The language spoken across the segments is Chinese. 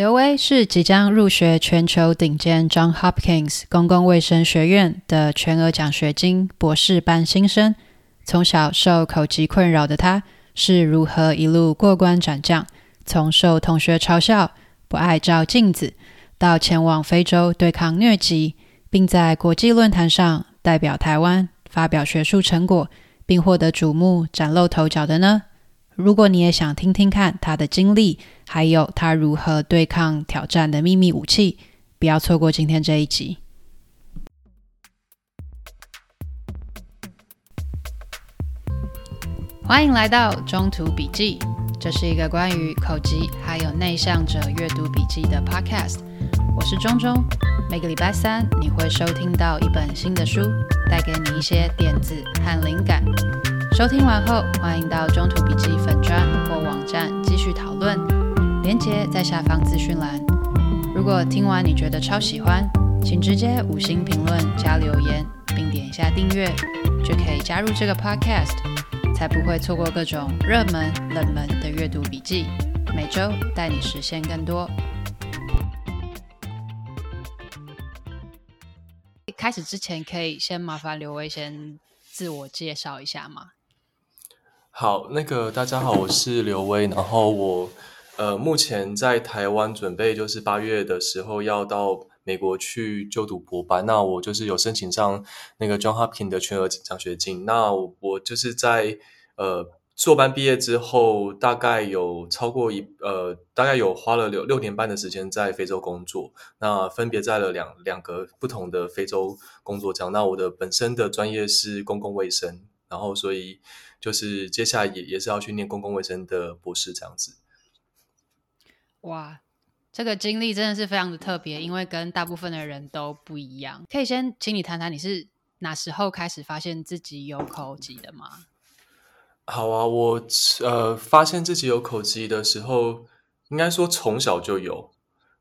刘威是即将入学全球顶尖 John Hopkins 公共卫生学院的全额奖学金博士班新生。从小受口疾困扰的他，是如何一路过关斩将，从受同学嘲笑、不爱照镜子，到前往非洲对抗疟疾，并在国际论坛上代表台湾发表学术成果，并获得瞩目、崭露头角的呢？如果你也想听听看他的经历，还有他如何对抗挑战的秘密武器，不要错过今天这一集。欢迎来到中途笔记，这是一个关于口疾还有内向者阅读笔记的 podcast。我是中中，每个礼拜三你会收听到一本新的书，带给你一些点子和灵感。收听完后，欢迎到中途笔记粉专或网站继续讨论，连接在下方资讯栏。如果听完你觉得超喜欢，请直接五星评论加留言，并点一下订阅，就可以加入这个 podcast，才不会错过各种热门、冷门的阅读笔记。每周带你实现更多。开始之前，可以先麻烦刘威先自我介绍一下吗？好，那个大家好，我是刘威，然后我呃目前在台湾准备就是八月的时候要到美国去就读博班，那我就是有申请上那个 John Hopkins 的全额奖学金，那我，我就是在呃硕班毕业之后，大概有超过一呃大概有花了六六年半的时间在非洲工作，那分别在了两两个不同的非洲工作这样，那我的本身的专业是公共卫生，然后所以。就是接下来也也是要去念公共卫生的博士这样子。哇，这个经历真的是非常的特别，因为跟大部分的人都不一样。可以先请你谈谈你是哪时候开始发现自己有口疾的吗？好啊，我呃发现自己有口疾的时候，应该说从小就有，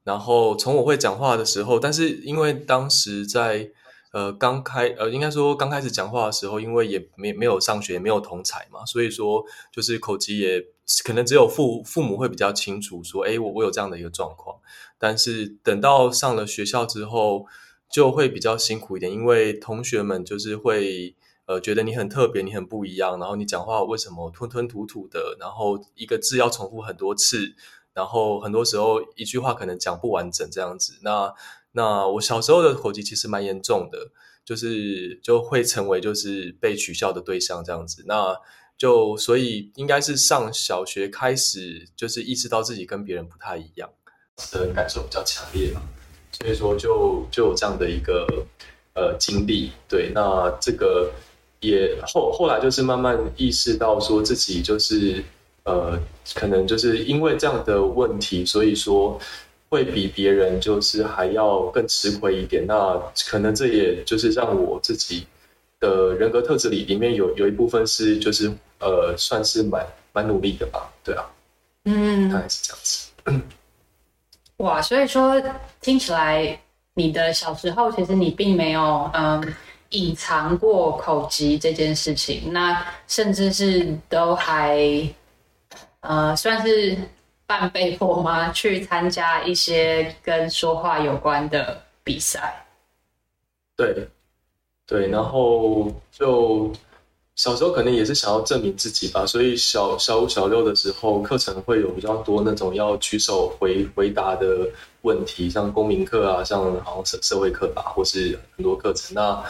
然后从我会讲话的时候，但是因为当时在。呃，刚开呃，应该说刚开始讲话的时候，因为也没没有上学，也没有同才嘛，所以说就是口疾也可能只有父父母会比较清楚说，哎，我我有这样的一个状况。但是等到上了学校之后，就会比较辛苦一点，因为同学们就是会呃觉得你很特别，你很不一样，然后你讲话为什么吞吞吐吐的，然后一个字要重复很多次，然后很多时候一句话可能讲不完整这样子。那那我小时候的口疾其实蛮严重的，就是就会成为就是被取笑的对象这样子。那就所以应该是上小学开始，就是意识到自己跟别人不太一样的感受比较强烈嘛，所以说就就有这样的一个呃经历。对，那这个也后后来就是慢慢意识到说自己就是呃可能就是因为这样的问题，所以说。会比别人就是还要更吃亏一点，那可能这也就是让我自己的人格特质里里面有有一部分是就是呃算是蛮蛮努力的吧，对啊，嗯，大概是这样子。哇，所以说听起来你的小时候其实你并没有嗯隐藏过口疾这件事情，那甚至是都还呃算是。半被迫吗？去参加一些跟说话有关的比赛？对，对，然后就小时候可能也是想要证明自己吧，所以小小五、小六的时候，课程会有比较多那种要举手回回答的问题，像公民课啊，像好像社社会课吧，或是很多课程。那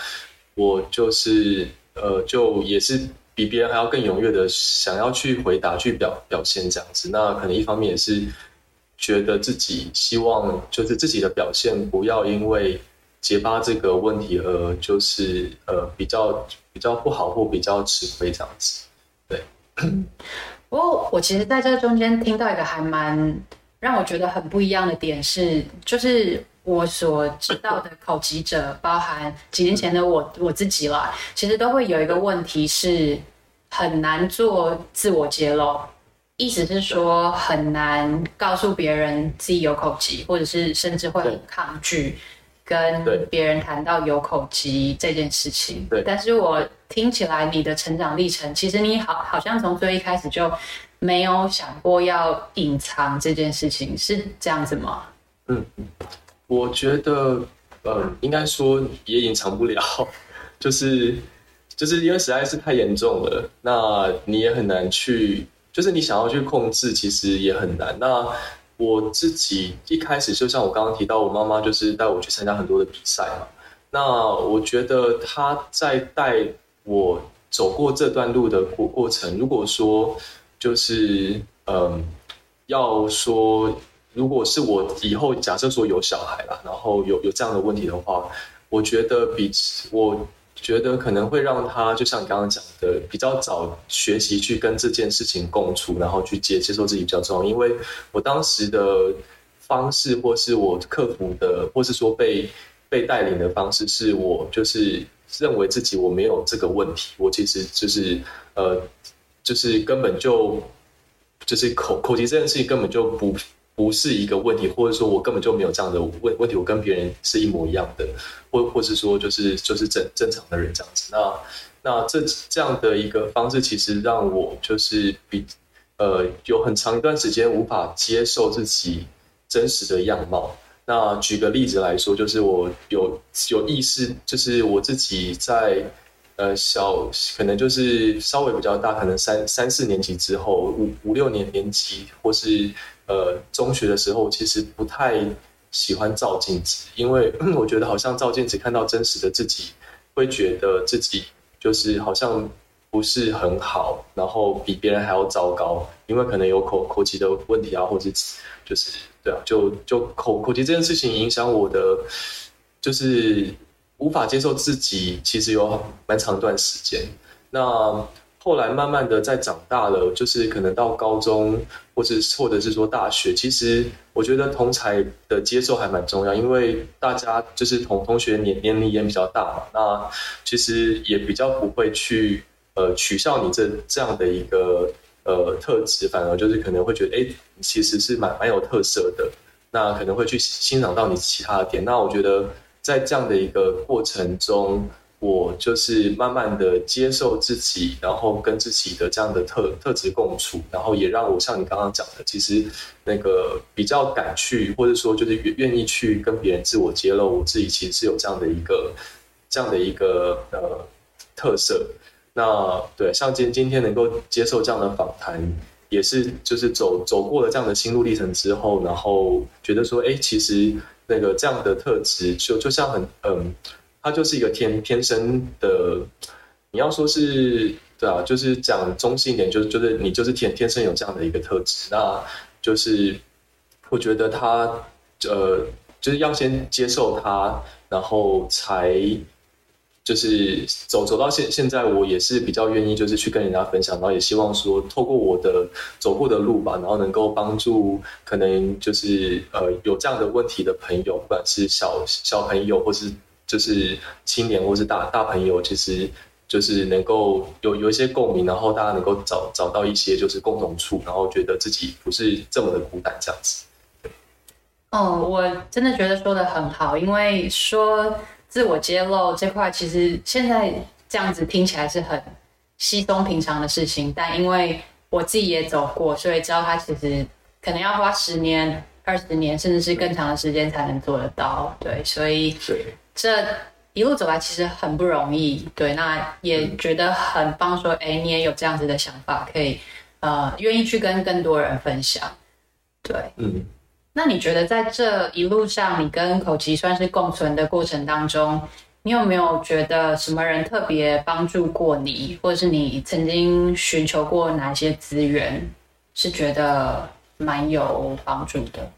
我就是呃，就也是。比别人还要更踊跃的想要去回答、去表表现这样子，那可能一方面也是觉得自己希望就是自己的表现不要因为结巴这个问题而就是呃比较比较不好或比较吃亏这样子。对，不过我其实在这中间听到一个还蛮让我觉得很不一样的点是，就是。我所知道的口疾者，包含几年前的我我自己啦，其实都会有一个问题是很难做自我揭露，意思是说很难告诉别人自己有口疾，或者是甚至会很抗拒跟别人谈到有口疾这件事情。对，但是我听起来你的成长历程，其实你好好像从最一开始就没有想过要隐藏这件事情，是这样子吗？嗯，我觉得，呃，应该说也隐藏不了，就是就是因为实在是太严重了，那你也很难去，就是你想要去控制，其实也很难。那我自己一开始就像我刚刚提到，我妈妈就是带我去参加很多的比赛嘛，那我觉得她在带我走过这段路的过过程，如果说就是嗯，要说。如果是我以后假设说有小孩啦，然后有有这样的问题的话，我觉得比我觉得可能会让他就像你刚刚讲的，比较早学习去跟这件事情共处，然后去接接受自己比较重要。因为我当时的方式，或是我克服的，或是说被被带领的方式，是我就是认为自己我没有这个问题，我其实就是呃，就是根本就就是口口疾这件事情根本就不。不是一个问题，或者说我根本就没有这样的问问题，我跟别人是一模一样的，或或是说就是就是正正常的人这样子。那那这这样的一个方式，其实让我就是比呃有很长一段时间无法接受自己真实的样貌。那举个例子来说，就是我有有意识，就是我自己在呃小可能就是稍微比较大，可能三三四年级之后，五五六年年级或是。呃，中学的时候其实不太喜欢照镜子，因为 我觉得好像照镜子看到真实的自己，会觉得自己就是好像不是很好，然后比别人还要糟糕，因为可能有口口疾的问题啊，或者就是对啊，就就口口疾这件事情影响我的，就是无法接受自己，其实有蛮长一段时间。那后来慢慢的在长大了，就是可能到高中，或者或者是说大学，其实我觉得同才的接受还蛮重要，因为大家就是同同学年年龄也比较大嘛，那其实也比较不会去呃取笑你这这样的一个呃特质，反而就是可能会觉得哎，其实是蛮蛮有特色的，那可能会去欣赏到你其他的点。那我觉得在这样的一个过程中。我就是慢慢的接受自己，然后跟自己的这样的特特质共处，然后也让我像你刚刚讲的，其实那个比较敢去，或者说就是愿愿意去跟别人自我揭露，我自己其实是有这样的一个这样的一个呃特色。那对，像今今天能够接受这样的访谈，也是就是走走过了这样的心路历程之后，然后觉得说，哎，其实那个这样的特质就就像很嗯。他就是一个天天生的，你要说是对啊，就是讲中性一点，就是就是你就是天天生有这样的一个特质，那就是我觉得他呃，就是要先接受他，然后才就是走走到现现在，我也是比较愿意就是去跟人家分享，然后也希望说透过我的走过的路吧，然后能够帮助可能就是呃有这样的问题的朋友，不管是小小朋友或是。就是青年或是大大朋友，其实就是能够有有一些共鸣，然后大家能够找找到一些就是共同处，然后觉得自己不是这么的孤单这样子。哦，我真的觉得说的很好，因为说自我揭露这块，其实现在这样子听起来是很稀松平常的事情，但因为我自己也走过，所以知道它其实可能要花十年、二十年，甚至是更长的时间才能做得到。对，所以对。这一路走来其实很不容易，对，那也觉得很棒。说，哎，你也有这样子的想法，可以，呃，愿意去跟更多人分享，对，嗯。那你觉得在这一路上，你跟口疾算是共存的过程当中，你有没有觉得什么人特别帮助过你，或者是你曾经寻求过哪些资源，是觉得蛮有帮助的？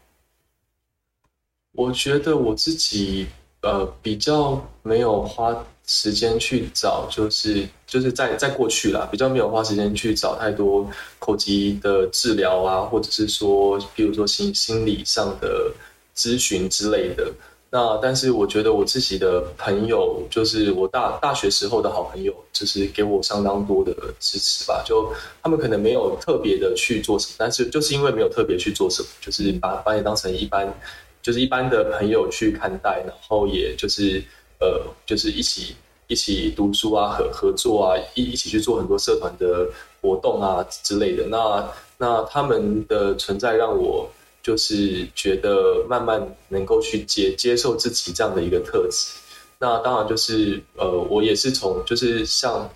我觉得我自己。呃，比较没有花时间去找，就是就是在在过去啦，比较没有花时间去找太多口疾的治疗啊，或者是说，比如说心心理上的咨询之类的。那但是我觉得我自己的朋友，就是我大大学时候的好朋友，就是给我相当多的支持吧。就他们可能没有特别的去做什么，但是就是因为没有特别去做什么，就是把把你当成一般。就是一般的朋友去看待，然后也就是呃，就是一起一起读书啊，合合作啊，一一起去做很多社团的活动啊之类的。那那他们的存在让我就是觉得慢慢能够去接接受自己这样的一个特质。那当然就是呃，我也是从就是像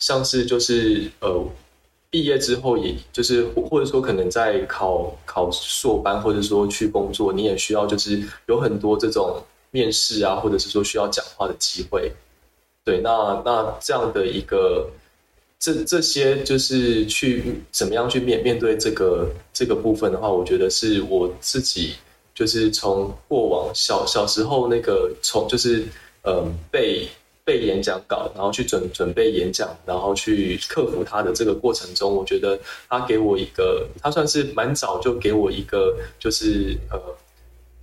像是就是呃毕业之后，也就是或者说可能在考考硕班，或者说去工作，你也需要就是有很多这种面试啊，或者是说需要讲话的机会。对，那那这样的一个这这些就是去怎么样去面面对这个这个部分的话，我觉得是我自己就是从过往小小时候那个从就是。嗯，被背演讲稿，然后去准准备演讲，然后去克服它的这个过程中，我觉得他给我一个，他算是蛮早就给我一个，就是呃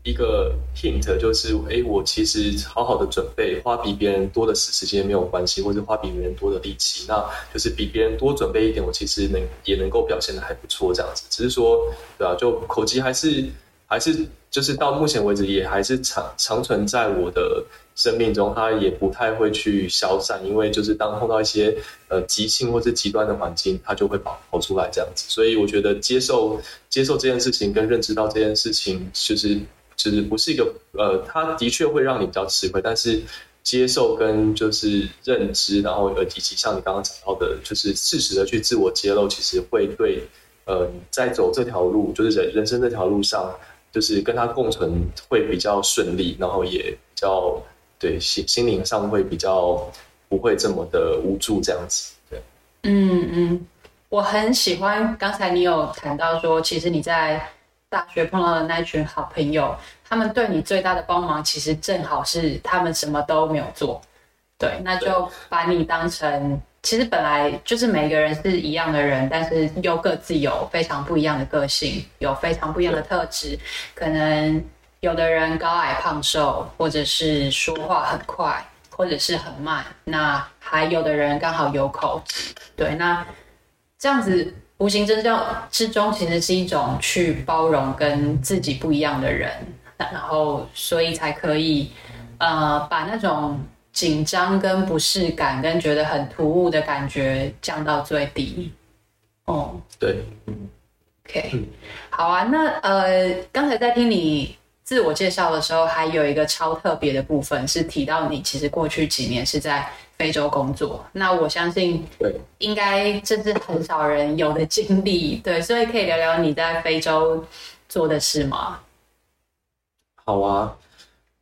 一个 hint，就是哎，我其实好好的准备，花比别人多的时时间没有关系，或者花比别人多的力气，那就是比别人多准备一点，我其实能也能够表现的还不错，这样子。只是说，对啊，就口技还是还是就是到目前为止也还是长长存在我的。生命中，它也不太会去消散，因为就是当碰到一些呃急性或是极端的环境，它就会跑跑出来这样子。所以我觉得接受接受这件事情，跟认知到这件事情，其实其实不是一个呃，他的确会让你比较吃亏，但是接受跟就是认知，然后呃以及像你刚刚讲到的，就是适时的去自我揭露，其实会对呃在走这条路，就是人人生这条路上，就是跟他共存会比较顺利，然后也比较。对，心心灵上会比较不会这么的无助，这样子。对，嗯嗯，我很喜欢刚才你有谈到说，其实你在大学碰到的那群好朋友，他们对你最大的帮忙，其实正好是他们什么都没有做。对，那就把你当成，其实本来就是每个人是一样的人，但是又各自有非常不一样的个性，有非常不一样的特质，可能。有的人高矮胖瘦，或者是说话很快，或者是很慢。那还有的人刚好有口吃，对。那这样子无形之中之中，其实是一种去包容跟自己不一样的人，然后所以才可以呃把那种紧张跟不适感跟觉得很突兀的感觉降到最低。哦，对，OK，好啊。那呃刚才在听你。自我介绍的时候，还有一个超特别的部分是提到你其实过去几年是在非洲工作。那我相信，对，应该这是很少人有的经历，对，所以可以聊聊你在非洲做的事吗？好啊，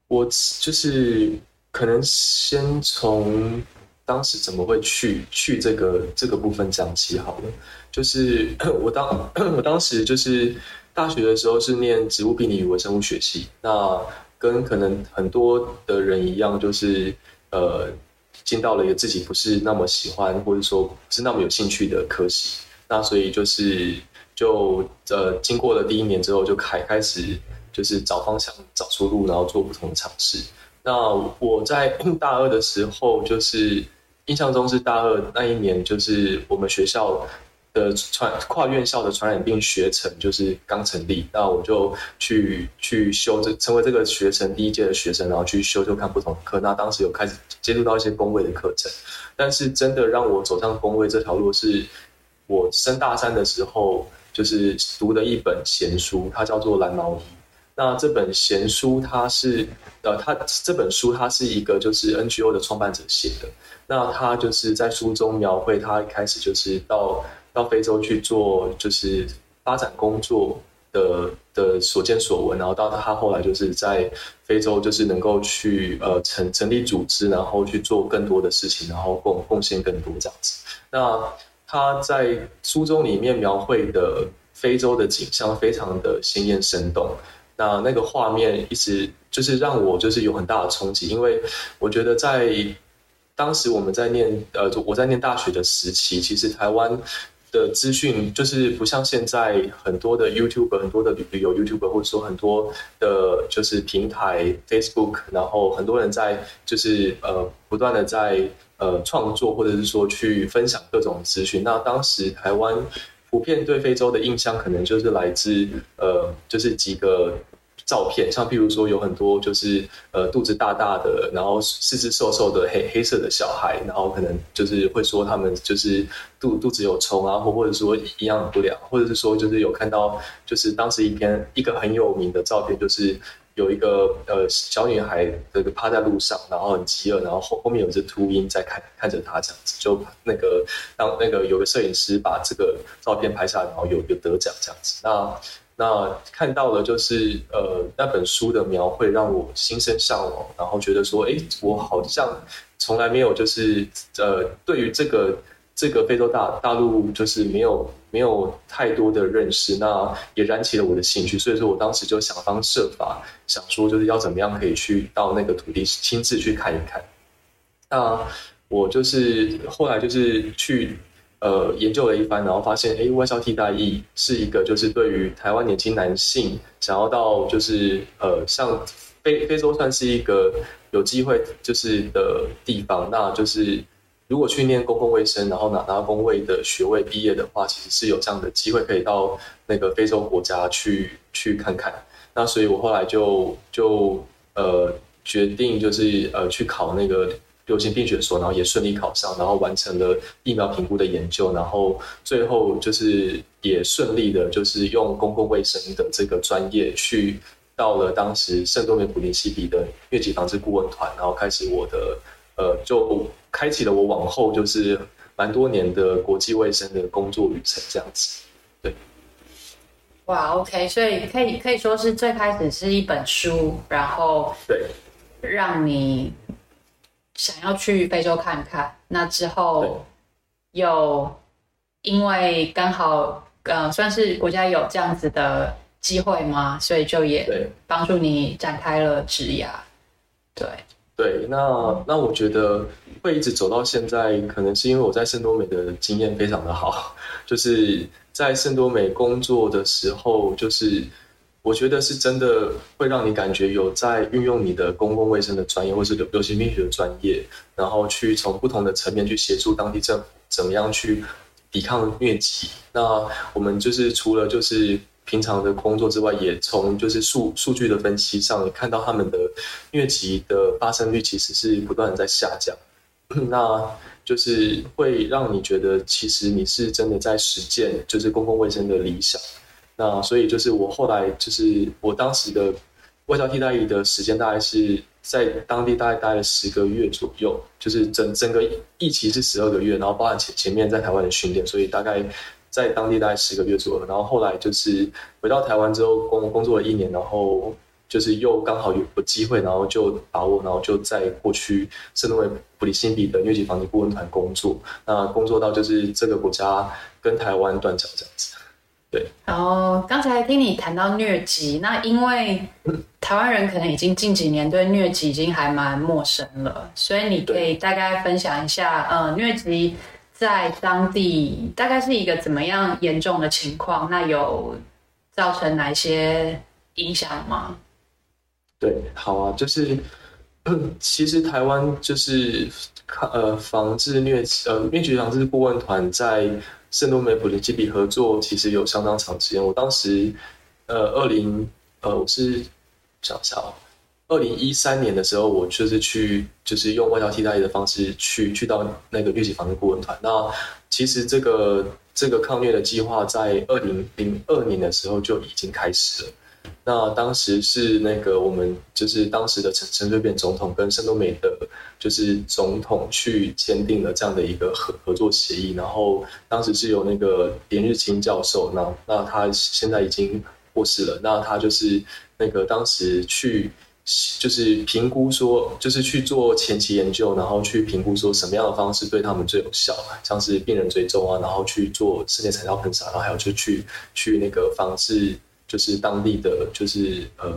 我就是可能先从当时怎么会去去这个这个部分讲起好了。就是 我当 我当时就是。大学的时候是念植物病理与微生物学系，那跟可能很多的人一样，就是呃进到了一个自己不是那么喜欢或者说不是那么有兴趣的科系，那所以就是就呃经过了第一年之后就开开始就是找方向、找出路，然后做不同的尝试。那我在大二的时候，就是印象中是大二那一年，就是我们学校。的传跨院校的传染病学程就是刚成立，那我就去去修这成为这个学程第一届的学生，然后去修就看不同的课。那当时有开始接触到一些公卫的课程，但是真的让我走上公卫这条路，是我升大三的时候，就是读的一本闲书，它叫做《蓝毛衣》。那这本闲书，它是呃，它这本书它是一个就是 NGO 的创办者写的。那他就是在书中描绘他一开始就是到。到非洲去做就是发展工作的的所见所闻，然后到他后来就是在非洲就是能够去呃成成立组织，然后去做更多的事情，然后贡贡献更多这样子。那他在书中里面描绘的非洲的景象非常的鲜艳生动，那那个画面一直就是让我就是有很大的冲击，因为我觉得在当时我们在念呃我在念大学的时期，其实台湾。的资讯就是不像现在很多的 YouTube，很多的旅游 YouTube，或者说很多的，就是平台 Facebook，然后很多人在就是呃不断的在呃创作，或者是说去分享各种资讯。那当时台湾普遍对非洲的印象，可能就是来自呃就是几个照片，像譬如说有很多就是呃肚子大大的，然后四肢瘦瘦的黑黑色的小孩，然后可能就是会说他们就是肚肚子有虫啊，或或者说营养不良，或者是说就是有看到就是当时一篇一个很有名的照片就是。有一个呃小女孩，这个趴在路上，然后很饥饿，然后后后面有只秃鹰在看看着她，这样子就那个当那个有个摄影师把这个照片拍下来，然后有有得奖这样子。那那看到了就是呃那本书的描绘让我心生向往，然后觉得说，哎，我好像从来没有就是呃对于这个。这个非洲大大陆就是没有没有太多的认识，那也燃起了我的兴趣，所以说我当时就想方设法想说，就是要怎么样可以去到那个土地亲自去看一看。那我就是后来就是去呃研究了一番，然后发现，哎，外销替代役是一个就是对于台湾年轻男性想要到就是呃像非非洲算是一个有机会就是的地方，那就是。如果去念公共卫生，然后拿拿公卫的学位毕业的话，其实是有这样的机会可以到那个非洲国家去去看看。那所以我后来就就呃决定就是呃去考那个流行病学所，然后也顺利考上，然后完成了疫苗评估的研究，然后最后就是也顺利的，就是用公共卫生的这个专业去到了当时圣多美普林西比的疟疾防治顾问团，然后开始我的呃就。开启了我往后就是蛮多年的国际卫生的工作旅程，这样子，对。哇，OK，所以可以可以说是最开始是一本书，然后对，让你想要去非洲看看。那之后又因为刚好呃算是国家有这样子的机会嘛，所以就也帮助你展开了职涯，对。对，那那我觉得会一直走到现在，可能是因为我在圣多美的经验非常的好，就是在圣多美工作的时候，就是我觉得是真的会让你感觉有在运用你的公共卫生的专业，或是流流行病学的专业，然后去从不同的层面去协助当地政府怎么样去抵抗疟疾。那我们就是除了就是。平常的工作之外，也从就是数数据的分析上，也看到他们的疟疾的发生率其实是不断在下降，那就是会让你觉得其实你是真的在实践就是公共卫生的理想。那所以就是我后来就是我当时的外销替代役的时间大概是在当地大概待了十个月左右，就是整整个疫期是十二个月，然后包含前前面在台湾的训练，所以大概。在当地大概十个月左右，然后后来就是回到台湾之后工工作了一年，然后就是又刚好有个机会，然后就把握，然后就在过去圣多美普里辛比的疟疾防治顾问团工作，那工作到就是这个国家跟台湾断交这样子。对。然后刚才听你谈到疟疾，那因为台湾人可能已经近几年对疟疾已经还蛮陌生了，所以你可以大概分享一下，呃，疟疾。在当地大概是一个怎么样严重的情况？那有造成哪些影响吗？对，好啊，就是其实台湾就是呃防治疟呃疟疾防治顾问团在圣多美普林基比合作，其实有相当长时间。我当时呃二零呃我是想想啊。二零一三年的时候，我就是去，就是用外交替代的方式去去到那个疟疾防治顾问团。那其实这个这个抗疟的计划在二零零二年的时候就已经开始了。那当时是那个我们就是当时的陈陈水扁总统跟圣多美的，就是总统去签订了这样的一个合合作协议。然后当时是由那个连日清教授，那那他现在已经过世了。那他就是那个当时去。就是评估说，就是去做前期研究，然后去评估说什么样的方式对他们最有效，像是病人追踪啊，然后去做室内材料喷洒，然后还有就去去那个防治，就是当地的就是呃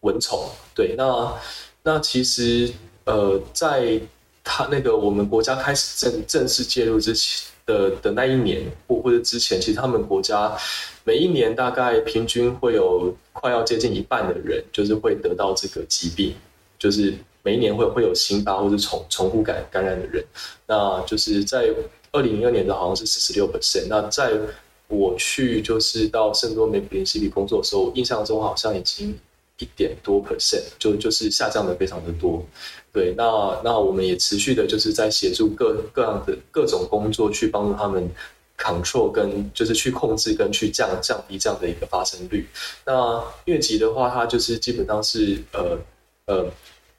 蚊虫。对，那那其实呃，在他那个我们国家开始正正式介入之前。的的那一年或或者之前，其实他们国家每一年大概平均会有快要接近一半的人，就是会得到这个疾病，就是每一年会会有新发或者重重复感感染的人。那就是在二零零二年的好像是四十六 percent。那在我去就是到圣多美普林西比工作的时候，印象中好像已经一点多 percent，就就是下降的非常的多。对，那那我们也持续的就是在协助各各样的各种工作，去帮助他们 control 跟就是去控制跟去降降低这样的一个发生率。那疟疾的话，它就是基本上是呃呃，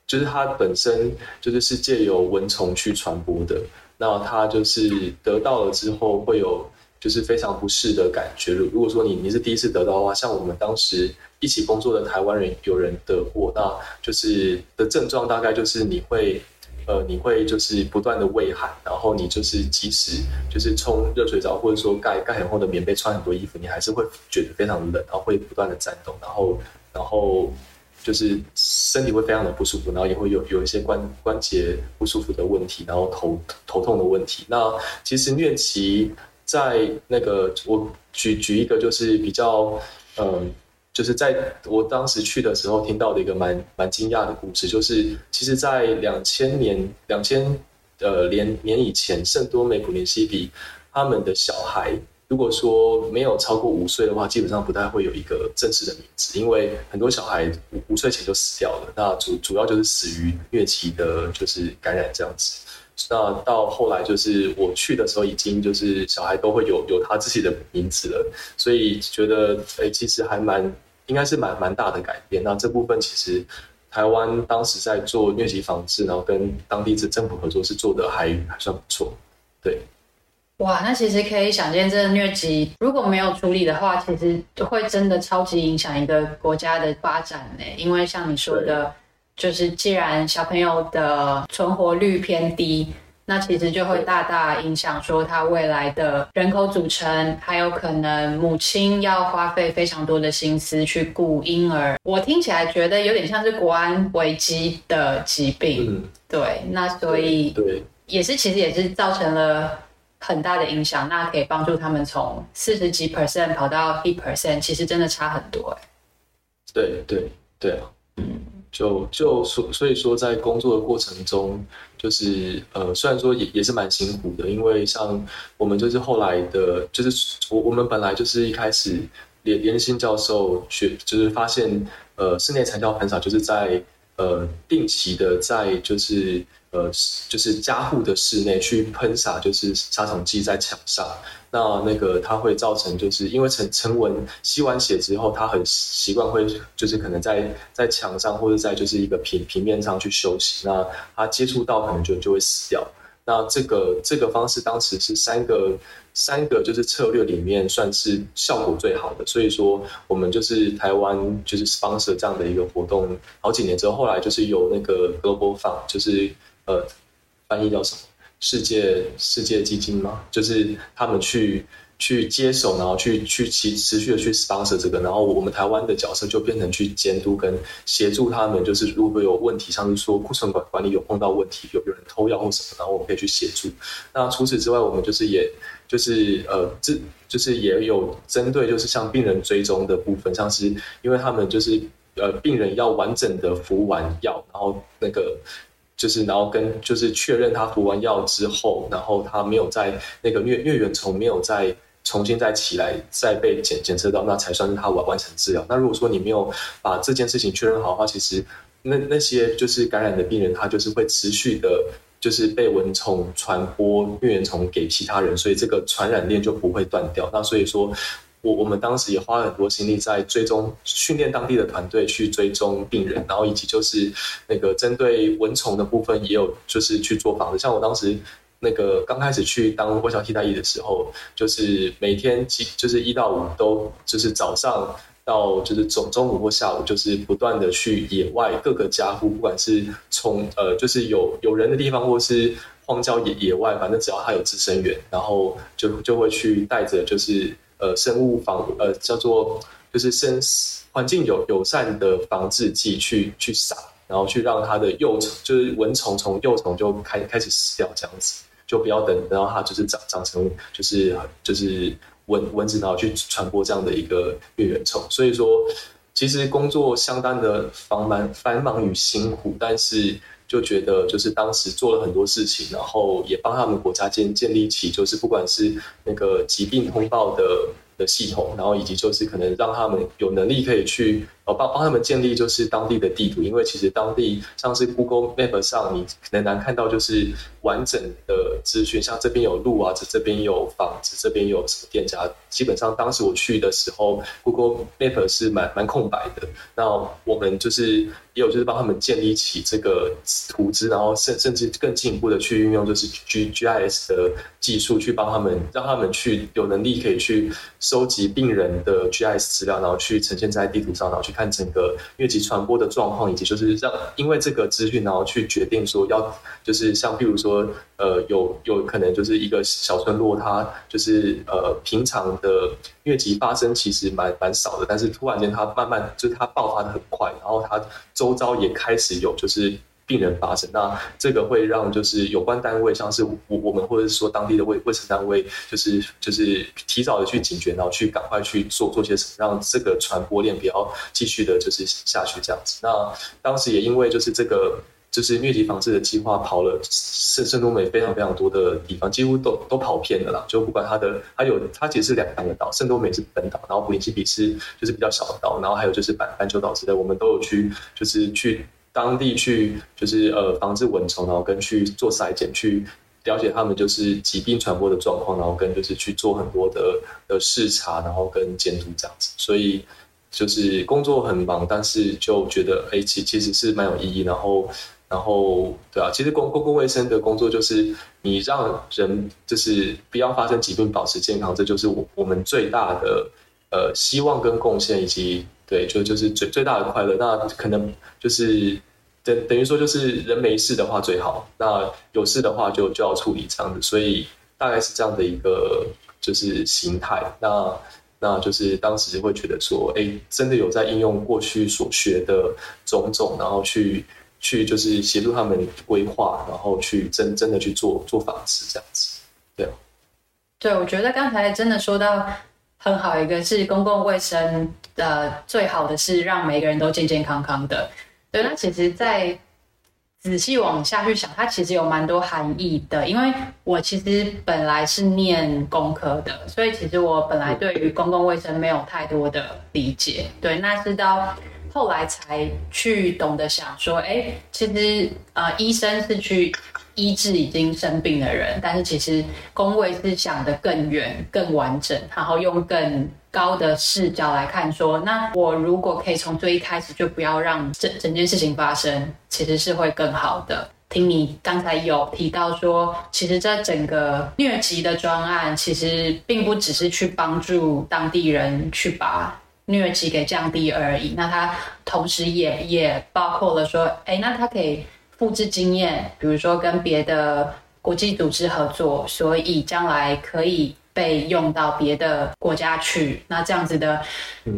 就是它本身就是是借由蚊虫去传播的。那它就是得到了之后会有就是非常不适的感觉。如果说你你是第一次得到的话，像我们当时。一起工作的台湾人有人得过，那就是的症状大概就是你会，呃，你会就是不断的畏寒，然后你就是即使就是冲热水澡，或者说盖盖很厚的棉被，穿很多衣服，你还是会觉得非常冷，然后会不断的颤抖，然后然后就是身体会非常的不舒服，然后也会有有一些关关节不舒服的问题，然后头头痛的问题。那其实疟疾在那个我举举一个就是比较嗯。就是在我当时去的时候听到的一个蛮蛮惊讶的故事，就是其实，在两千年两千呃年年以前，圣多美普林西比他们的小孩，如果说没有超过五岁的话，基本上不太会有一个正式的名字，因为很多小孩五五岁前就死掉了。那主主要就是死于疟疾的，就是感染这样子。那到后来就是我去的时候，已经就是小孩都会有有他自己的名字了，所以觉得哎、欸，其实还蛮应该是蛮蛮大的改变。那这部分其实台湾当时在做疟疾防治，然后跟当地政府合作是做的还还算不错。对，哇，那其实可以想见，这个疟疾如果没有处理的话，其实就会真的超级影响一个国家的发展呢。因为像你说的。就是，既然小朋友的存活率偏低，那其实就会大大影响说他未来的人口组成，还有可能母亲要花费非常多的心思去顾婴儿。我听起来觉得有点像是国安危机的疾病，嗯、对，那所以对，也是其实也是造成了很大的影响。那可以帮助他们从四十几 percent 跑到一 percent，其实真的差很多，哎，对对对。就就所所以说，在工作的过程中，就是呃，虽然说也也是蛮辛苦的，因为像我们就是后来的，就是我我们本来就是一开始连连新教授学，就是发现呃，室内残教很少，就是在呃定期的在就是。呃，就是家户的室内去喷洒，就是杀虫剂在墙上，那那个它会造成，就是因为成成蚊吸完血之后，它很习惯会就是可能在在墙上或者在就是一个平平面上去休息，那它接触到可能就就会死掉。那这个这个方式当时是三个三个就是策略里面算是效果最好的，所以说我们就是台湾就是 sponsor 这样的一个活动，好几年之后，后来就是有那个 Global Fund 就是。呃，翻译叫什么？世界世界基金嘛？就是他们去去接手，然后去去持持续的去 sponsor 这个，然后我们台湾的角色就变成去监督跟协助他们。就是如果有问题，像是说库存管管理有碰到问题，有有人偷药或什么，然后我们可以去协助。那除此之外，我们就是也就是呃，这就是也有针对就是像病人追踪的部分，像是因为他们就是呃病人要完整的服完药，然后那个。就是，然后跟就是确认他服完药之后，然后他没有在那个疟疟原虫没有在重新再起来，再被检检测到，那才算是他完完成治疗。那如果说你没有把这件事情确认好的话，其实那那些就是感染的病人，他就是会持续的，就是被蚊虫传播疟原虫给其他人，所以这个传染链就不会断掉。那所以说。我我们当时也花了很多心力在追踪训练当地的团队去追踪病人，然后以及就是那个针对蚊虫的部分也有就是去做防治。像我当时那个刚开始去当卫校替代役的时候，就是每天几就是一到五都就是早上到就是中中午或下午就是不断的去野外各个家户，不管是从呃就是有有人的地方或是荒郊野野外，反正只要他有滋生源，然后就就会去带着就是。呃，生物防呃叫做就是生环境友友善的防治剂去去撒，然后去让它的幼虫就是蚊虫从幼虫就开开始死掉这样子，就不要等然后它就是长长成就是就是蚊蚊子然后去传播这样的一个疟原虫，所以说其实工作相当的繁忙繁忙与辛苦，但是就觉得就是当时做了很多事情，然后也帮他们国家建建立起就是不管是那个疾病通报的的系统，然后以及就是可能让他们有能力可以去帮帮他们建立就是当地的地图，因为其实当地像是 Google Map 上，你可能难看到就是完整的资讯，像这边有路啊，这这边有房子，这边有什么店家，基本上当时我去的时候，Google Map 是蛮蛮空白的。那我们就是也有就是帮他们建立起这个图资，然后甚甚至更进一步的去运用就是 G GIS 的技术去帮他们，让他们去有能力可以去收集病人的 GIS 资料，然后去呈现在地图上，然后去看看整个疟疾传播的状况，以及就是让因为这个资讯，然后去决定说要就是像比如说呃有有可能就是一个小村落，它就是呃平常的疟疾发生其实蛮蛮少的，但是突然间它慢慢就是它爆发的很快，然后它周遭也开始有就是。病人发生，那这个会让就是有关单位，像是我我们或者是说当地的卫卫生单位，就是就是提早的去警觉，然后去赶快去做做些什么，让这个传播链不要继续的就是下去这样子。那当时也因为就是这个就是疟疾防治的计划跑了圣圣多美非常非常多的地方，几乎都都跑遍了啦。就不管它的它有它其实是两两个岛，圣多美是本岛，然后普林西比是就是比较小的岛，然后还有就是板板球岛之类，我们都有去就是去。当地去就是呃防治蚊虫，然后跟去做筛检，去了解他们就是疾病传播的状况，然后跟就是去做很多的的视察，然后跟监督这样子。所以就是工作很忙，但是就觉得哎，其其实是蛮有意义。然后然后对啊，其实公公共卫生的工作就是你让人就是不要发生疾病，保持健康，这就是我我们最大的呃希望跟贡献以及。对，就就是最最大的快乐。那可能就是等等于说，就是人没事的话最好。那有事的话就就要处理这样子。所以大概是这样的一个就是形态。那那就是当时会觉得说，哎，真的有在应用过去所学的种种，然后去去就是协助他们规划，然后去真真的去做做法事这样子。对，对，我觉得刚才真的说到。很好，一个是公共卫生的，最好的是让每个人都健健康康的。对，那其实，在仔细往下去想，它其实有蛮多含义的。因为我其实本来是念工科的，所以其实我本来对于公共卫生没有太多的理解。对，那是到后来才去懂得想说，哎，其实呃，医生是去。医治已经生病的人，但是其实公卫是想得更远、更完整，然后用更高的视角来看说，那我如果可以从最一开始就不要让整整件事情发生，其实是会更好的。听你刚才有提到说，其实这整个疟疾的专案，其实并不只是去帮助当地人去把疟疾给降低而已，那它同时也也包括了说，哎，那它可以。复制经验，比如说跟别的国际组织合作，所以将来可以被用到别的国家去。那这样子的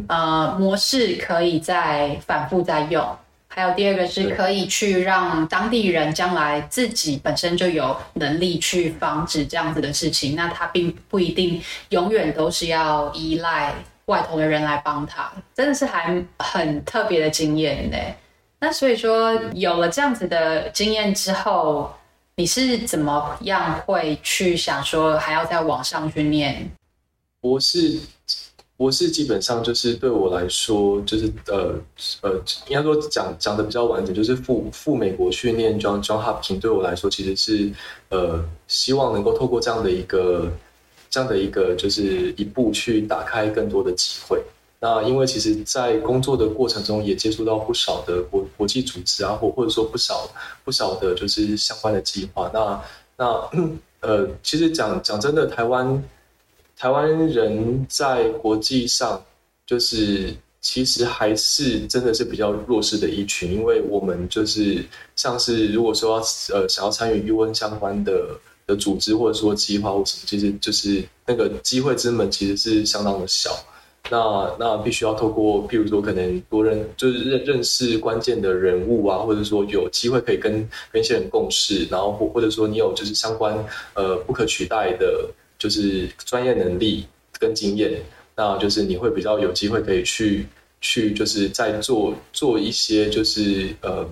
呃模式可以再反复再用。还有第二个是可以去让当地人将来自己本身就有能力去防止这样子的事情。那他并不一定永远都是要依赖外头的人来帮他，真的是还很特别的经验呢。那所以说，有了这样子的经验之后，你是怎么样会去想说还要再往上去念博士？博士基本上就是对我来说，就是呃呃，应该说讲讲的比较完整，就是赴赴美国去念 John John Hopkins，对我来说其实是呃希望能够透过这样的一个这样的一个就是一步去打开更多的机会。那因为其实，在工作的过程中，也接触到不少的国国际组织啊，或或者说不少不少的，就是相关的计划。那那呃，其实讲讲真的，台湾台湾人在国际上，就是其实还是真的是比较弱势的一群，因为我们就是像是如果说要呃想要参与 UN 相关的的组织，或者说计划或什么，其实就是那个机会之门其实是相当的小。那那必须要透过，譬如说，可能多认就是认认识关键的人物啊，或者说有机会可以跟跟一些人共事，然后或或者说你有就是相关呃不可取代的，就是专业能力跟经验，那就是你会比较有机会可以去去就是在做做一些就是呃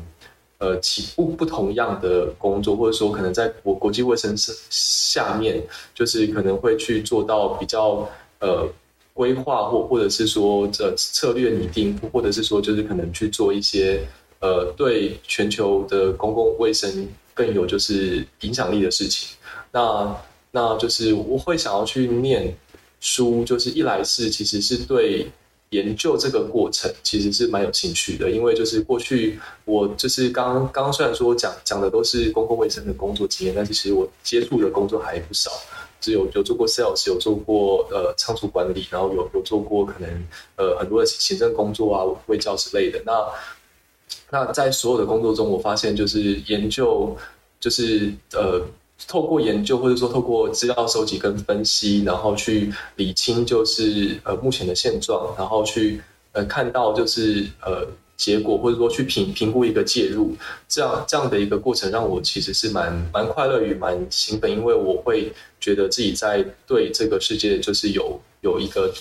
呃起不不同样的工作，或者说可能在国国际卫生下面，就是可能会去做到比较呃。规划或或者是说这策略拟定，或者是说就是可能去做一些呃对全球的公共卫生更有就是影响力的事情。那那就是我会想要去念书，就是一来是其实是对研究这个过程其实是蛮有兴趣的，因为就是过去我就是刚刚刚虽然说讲讲的都是公共卫生的工作经验，但是其实我接触的工作还不少，只有有做过 sales，有做过呃仓储管理，然后有有做过可能呃很多的行政工作啊、卫教之类的。那那在所有的工作中，我发现就是研究就是呃。透过研究，或者说透过资料收集跟分析，然后去理清就是呃目前的现状，然后去呃看到就是呃结果，或者说去评评估一个介入，这样这样的一个过程，让我其实是蛮蛮快乐与蛮兴奋，因为我会觉得自己在对这个世界就是有有一个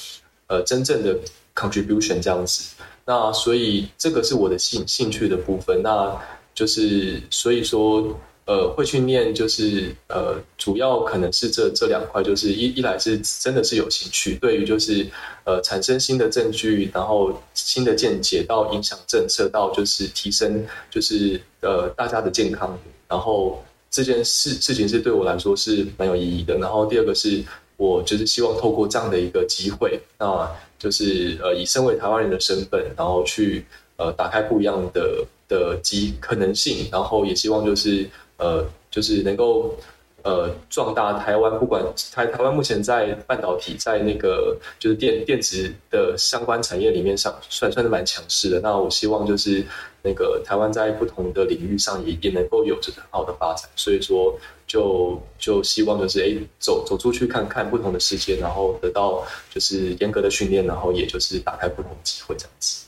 呃真正的 contribution 这样子。那所以这个是我的兴兴趣的部分，那就是所以说。呃，会去念就是呃，主要可能是这这两块，就是一一来是真的是有兴趣，对于就是呃产生新的证据，然后新的见解，到影响政策，到就是提升就是呃大家的健康，然后这件事事情是对我来说是蛮有意义的。然后第二个是我就是希望透过这样的一个机会，那就是呃以身为台湾人的身份，然后去呃打开不一样的的机可能性，然后也希望就是。呃，就是能够呃壮大台湾，不管台台湾目前在半导体在那个就是电电子的相关产业里面上算算是蛮强势的。那我希望就是那个台湾在不同的领域上也也能够有着很好的发展。所以说就就希望就是哎走走出去看看不同的世界，然后得到就是严格的训练，然后也就是打开不同的机会这样子。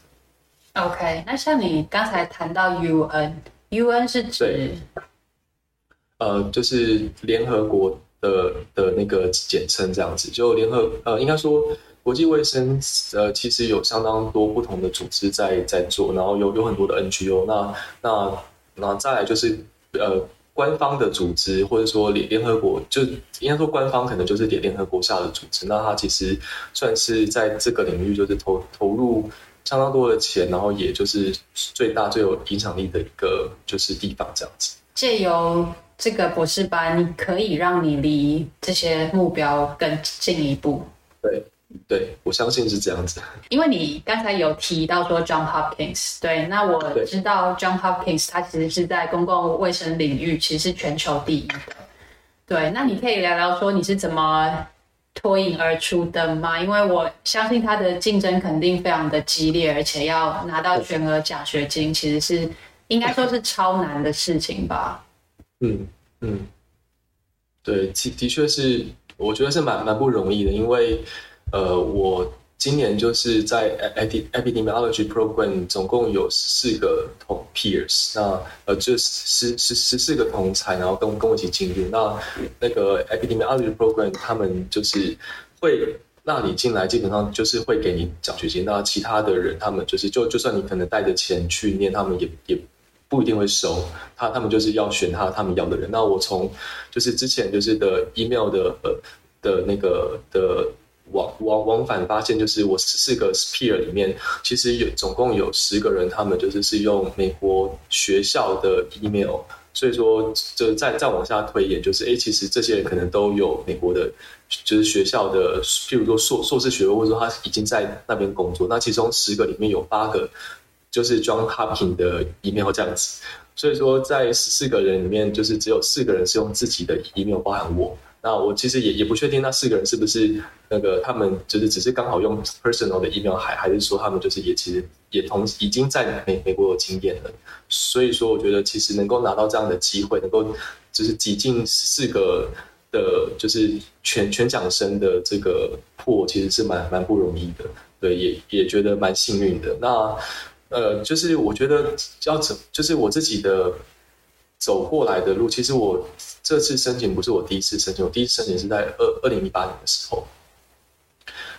OK，那像你刚才谈到 UN，UN 是指？呃，就是联合国的的那个简称这样子，就联合呃，应该说国际卫生呃，其实有相当多不同的组织在在做，然后有有很多的 NGO，那那那再来就是呃官方的组织，或者说联联合国，就应该说官方可能就是联联合国下的组织，那它其实算是在这个领域就是投投入相当多的钱，然后也就是最大最有影响力的一个就是地方这样子，借由。这个博士班，可以让你离这些目标更进一步。对，对，我相信是这样子。因为你刚才有提到说 John Hopkins，对，那我知道 John Hopkins 他其实是在公共卫生领域其实是全球第一的。对，那你可以聊聊说你是怎么脱颖而出的吗？因为我相信他的竞争肯定非常的激烈，而且要拿到全额奖学金，其实是应该说是超难的事情吧。嗯嗯，对，的的确是，我觉得是蛮蛮不容易的，因为呃，我今年就是在 epidemiology program 总共有十四个同 peers，那呃，就十十十四个同才，然后跟跟我一起进入，那那个 epidemiology program 他们就是会让你进来，基本上就是会给你奖学金，那其他的人他们就是就就算你可能带着钱去念，他们也也。不一定会收他，他们就是要选他他们要的人。那我从就是之前就是的 email 的呃的那个的往往往返发现，就是我十四个 peer 里面，其实有总共有十个人，他们就是是用美国学校的 email。所以说，就再再往下推演，就是哎，其实这些人可能都有美国的，就是学校的，譬如说硕硕士学位，或者说他已经在那边工作。那其中十个里面有八个。就是 John Hopkins 的 email 这样子，所以说在十四个人里面，就是只有四个人是用自己的 email，包含我。那我其实也也不确定那四个人是不是那个他们就是只是刚好用 personal 的 email，还还是说他们就是也其实也同已经在美美国有经验了。所以说，我觉得其实能够拿到这样的机会，能够就是挤进四个的，就是全全奖生的这个破其实是蛮蛮不容易的。对，也也觉得蛮幸运的。那。呃，就是我觉得要走，就是我自己的走过来的路。其实我这次申请不是我第一次申请，我第一次申请是在二二零一八年的时候。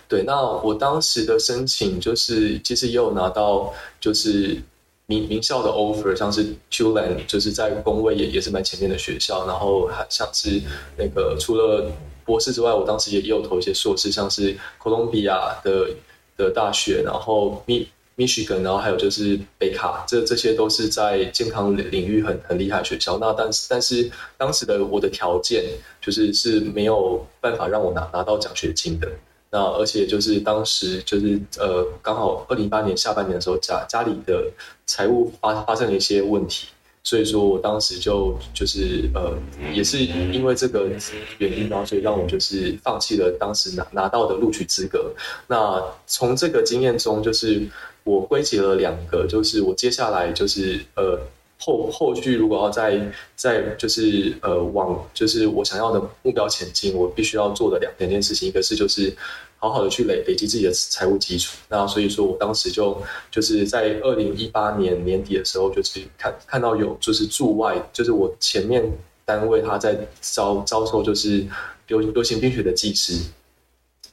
对，那我当时的申请就是其实也有拿到，就是名名校的 offer，像是 Tulan，就是在工位也也是蛮前面的学校，然后还像是那个除了博士之外，我当时也也有投一些硕士，像是哥伦比亚的的大学，然后密 Michigan，，然后还有就是北卡，这这些都是在健康领域很很厉害的学校。那但是但是当时的我的条件就是是没有办法让我拿拿到奖学金的。那而且就是当时就是呃刚好二零一八年下半年的时候，家家里的财务发发生了一些问题。所以说我当时就就是呃，也是因为这个原因，然后所以让我就是放弃了当时拿拿到的录取资格。那从这个经验中，就是我归结了两个，就是我接下来就是呃后后续如果要再再就是呃往就是我想要的目标前进，我必须要做的两两件事情，一个是就是。好好的去累累积自己的财务基础，那所以说我当时就就是在二零一八年年底的时候，就是看看到有就是驻外，就是我前面单位他在招招收就是流流行病学的技师，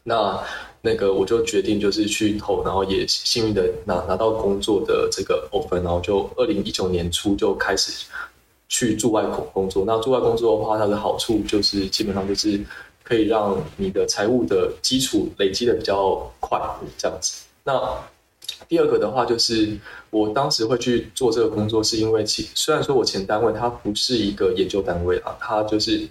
那那个我就决定就是去投，然后也幸运的拿拿到工作的这个 offer，然后就二零一九年初就开始去驻外工工作。那驻外工作的话，它的好处就是基本上就是。可以让你的财务的基础累积的比较快，这样子。那第二个的话，就是我当时会去做这个工作，是因为其虽然说我前单位它不是一个研究单位啊，它就是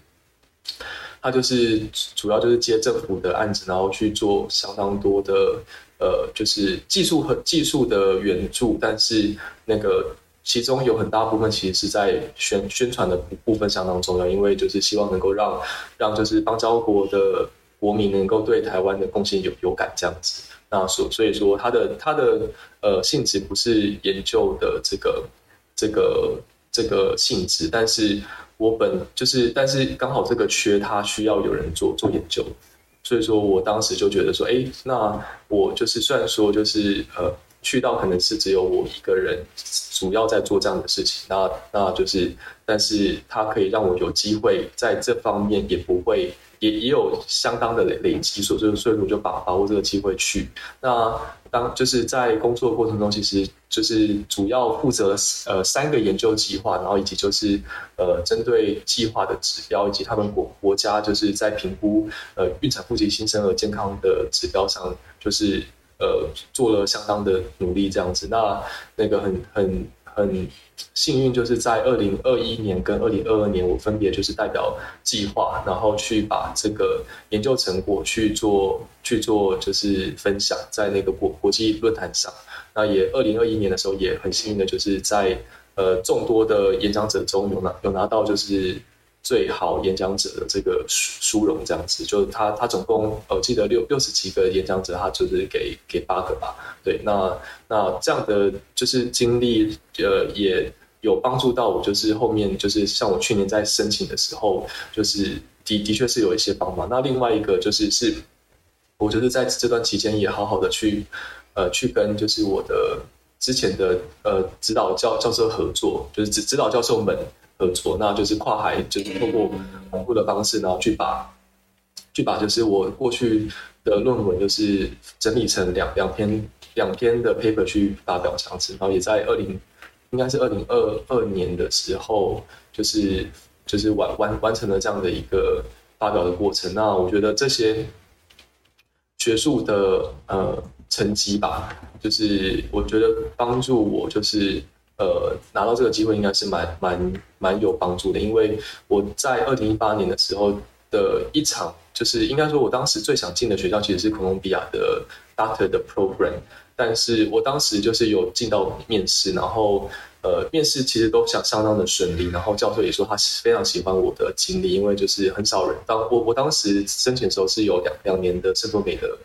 它就是主要就是接政府的案子，然后去做相当多的呃，就是技术和技术的援助，但是那个。其中有很大部分其实是在宣宣传的部分相当重要，因为就是希望能够让让就是邦交国的国民能够对台湾的贡献有有感这样子。那所所以说它的它的呃性质不是研究的这个这个这个性质，但是我本就是但是刚好这个缺它需要有人做做研究，所以说我当时就觉得说，哎，那我就是虽然说就是呃。去到可能是只有我一个人主要在做这样的事情，那那就是，但是它可以让我有机会在这方面也不会也也有相当的累累积，所以所以我就把把握这个机会去。那当就是在工作的过程中，其实就是主要负责呃三个研究计划，然后以及就是呃针对计划的指标以及他们国国家就是在评估呃孕产妇及新生儿健康的指标上，就是。呃，做了相当的努力，这样子。那那个很很很幸运，就是在二零二一年跟二零二二年，我分别就是代表计划，然后去把这个研究成果去做去做，就是分享在那个国国际论坛上。那也二零二一年的时候，也很幸运的，就是在呃众多的演讲者中有拿有拿到就是。最好演讲者的这个殊殊荣，这样子，就是他他总共呃记得六六十几个演讲者，他就是给给八个吧。对，那那这样的就是经历，呃，也有帮助到我，就是后面就是像我去年在申请的时候，就是的的确是有一些帮忙。那另外一个就是是，我觉得在这段期间也好好的去呃去跟就是我的之前的呃指导教教授合作，就是指指导教授们。合作，那就是跨海，就是透过网络的方式，然后去把，去把就是我过去的论文，就是整理成两两篇两篇的 paper 去发表这样子，然后也在二零，应该是二零二二年的时候，就是就是完完完成了这样的一个发表的过程。那我觉得这些学术的呃成绩吧，就是我觉得帮助我就是。呃，拿到这个机会应该是蛮蛮蛮有帮助的，因为我在二零一八年的时候的一场，就是应该说，我当时最想进的学校其实是哥伦比亚的 Doctor 的 Program，但是我当时就是有进到面试，然后呃，面试其实都想相当的顺利，然后教授也说他非常喜欢我的经历，因为就是很少人，当我我当时申请的时候是有两两年的圣多美的。